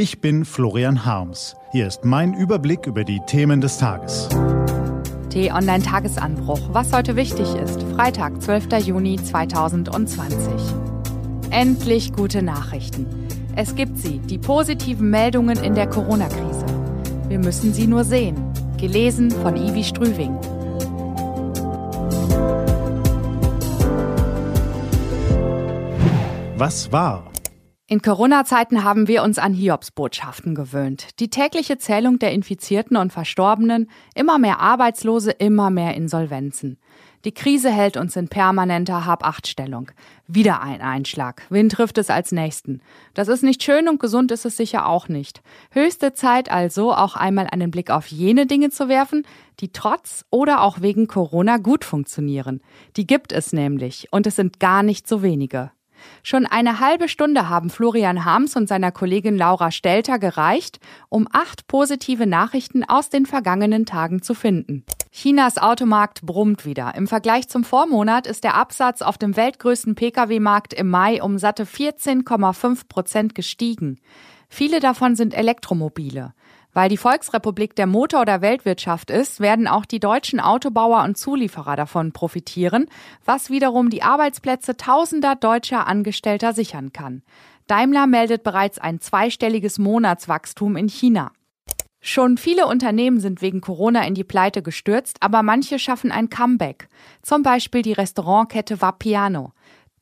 Ich bin Florian Harms. Hier ist mein Überblick über die Themen des Tages. T-Online-Tagesanbruch. Was heute wichtig ist. Freitag, 12. Juni 2020. Endlich gute Nachrichten. Es gibt sie, die positiven Meldungen in der Corona-Krise. Wir müssen sie nur sehen. Gelesen von Ivi Strüving. Was war? In Corona-Zeiten haben wir uns an Hiobsbotschaften gewöhnt. Die tägliche Zählung der Infizierten und Verstorbenen, immer mehr Arbeitslose, immer mehr Insolvenzen. Die Krise hält uns in permanenter Hab-Acht-Stellung. Wieder ein Einschlag. Wen trifft es als nächsten? Das ist nicht schön und gesund ist es sicher auch nicht. Höchste Zeit also, auch einmal einen Blick auf jene Dinge zu werfen, die trotz oder auch wegen Corona gut funktionieren. Die gibt es nämlich und es sind gar nicht so wenige. Schon eine halbe Stunde haben Florian Harms und seiner Kollegin Laura Stelter gereicht, um acht positive Nachrichten aus den vergangenen Tagen zu finden. Chinas Automarkt brummt wieder. Im Vergleich zum Vormonat ist der Absatz auf dem weltgrößten Pkw-Markt im Mai um satte 14,5 Prozent gestiegen. Viele davon sind Elektromobile. Weil die Volksrepublik der Motor der Weltwirtschaft ist, werden auch die deutschen Autobauer und Zulieferer davon profitieren, was wiederum die Arbeitsplätze tausender deutscher Angestellter sichern kann. Daimler meldet bereits ein zweistelliges Monatswachstum in China. Schon viele Unternehmen sind wegen Corona in die Pleite gestürzt, aber manche schaffen ein Comeback. Zum Beispiel die Restaurantkette Vapiano.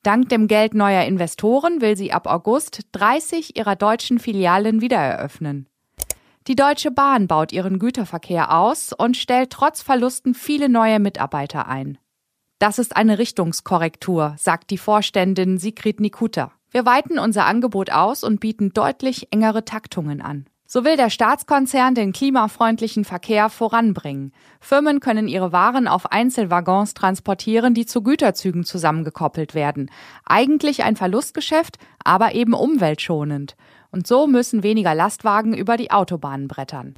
Dank dem Geld neuer Investoren will sie ab August 30 ihrer deutschen Filialen wieder eröffnen. Die Deutsche Bahn baut ihren Güterverkehr aus und stellt trotz Verlusten viele neue Mitarbeiter ein. Das ist eine Richtungskorrektur, sagt die Vorständin Sigrid Nikuta. Wir weiten unser Angebot aus und bieten deutlich engere Taktungen an. So will der Staatskonzern den klimafreundlichen Verkehr voranbringen. Firmen können ihre Waren auf Einzelwaggons transportieren, die zu Güterzügen zusammengekoppelt werden. Eigentlich ein Verlustgeschäft, aber eben umweltschonend. Und so müssen weniger Lastwagen über die Autobahnen brettern.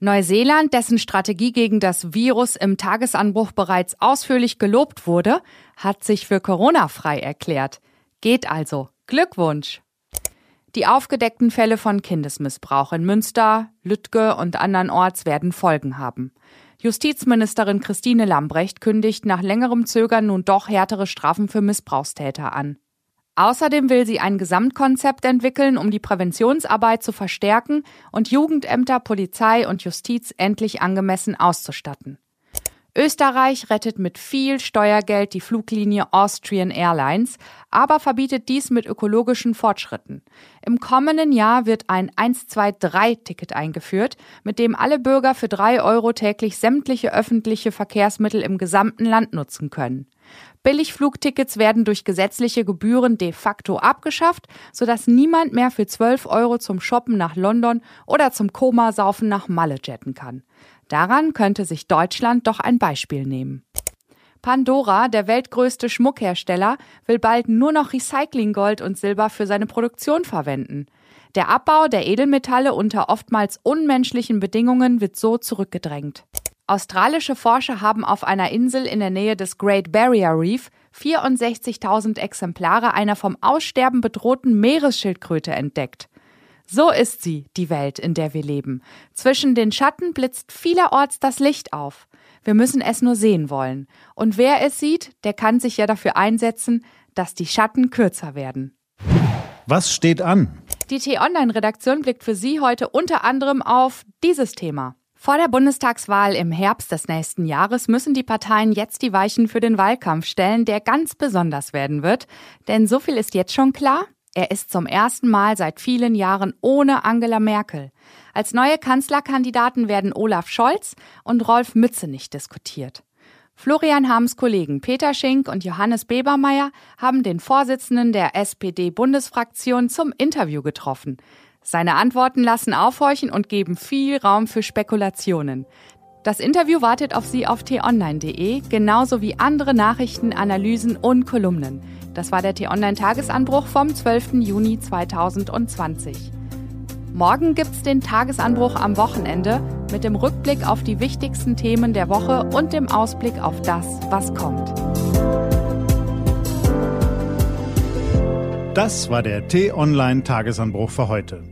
Neuseeland, dessen Strategie gegen das Virus im Tagesanbruch bereits ausführlich gelobt wurde, hat sich für Corona frei erklärt. Geht also. Glückwunsch! Die aufgedeckten Fälle von Kindesmissbrauch in Münster, Lüttge und andernorts werden Folgen haben. Justizministerin Christine Lambrecht kündigt nach längerem Zögern nun doch härtere Strafen für Missbrauchstäter an. Außerdem will sie ein Gesamtkonzept entwickeln, um die Präventionsarbeit zu verstärken und Jugendämter, Polizei und Justiz endlich angemessen auszustatten. Österreich rettet mit viel Steuergeld die Fluglinie Austrian Airlines, aber verbietet dies mit ökologischen Fortschritten. Im kommenden Jahr wird ein 123-Ticket eingeführt, mit dem alle Bürger für drei Euro täglich sämtliche öffentliche Verkehrsmittel im gesamten Land nutzen können. Billigflugtickets werden durch gesetzliche Gebühren de facto abgeschafft, sodass niemand mehr für 12 Euro zum Shoppen nach London oder zum Komasaufen nach Malle jetten kann. Daran könnte sich Deutschland doch ein Beispiel nehmen. Pandora, der weltgrößte Schmuckhersteller, will bald nur noch Recyclinggold und Silber für seine Produktion verwenden. Der Abbau der Edelmetalle unter oftmals unmenschlichen Bedingungen wird so zurückgedrängt. Australische Forscher haben auf einer Insel in der Nähe des Great Barrier Reef 64.000 Exemplare einer vom Aussterben bedrohten Meeresschildkröte entdeckt. So ist sie, die Welt, in der wir leben. Zwischen den Schatten blitzt vielerorts das Licht auf. Wir müssen es nur sehen wollen. Und wer es sieht, der kann sich ja dafür einsetzen, dass die Schatten kürzer werden. Was steht an? Die T-Online-Redaktion blickt für Sie heute unter anderem auf dieses Thema. Vor der Bundestagswahl im Herbst des nächsten Jahres müssen die Parteien jetzt die Weichen für den Wahlkampf stellen, der ganz besonders werden wird. Denn so viel ist jetzt schon klar. Er ist zum ersten Mal seit vielen Jahren ohne Angela Merkel. Als neue Kanzlerkandidaten werden Olaf Scholz und Rolf Mützenich diskutiert. Florian Harms Kollegen Peter Schink und Johannes Bebermeier haben den Vorsitzenden der SPD-Bundesfraktion zum Interview getroffen. Seine Antworten lassen aufhorchen und geben viel Raum für Spekulationen. Das Interview wartet auf Sie auf t-online.de, genauso wie andere Nachrichten, Analysen und Kolumnen. Das war der T-Online-Tagesanbruch vom 12. Juni 2020. Morgen gibt's den Tagesanbruch am Wochenende mit dem Rückblick auf die wichtigsten Themen der Woche und dem Ausblick auf das, was kommt. Das war der T-Online-Tagesanbruch für heute.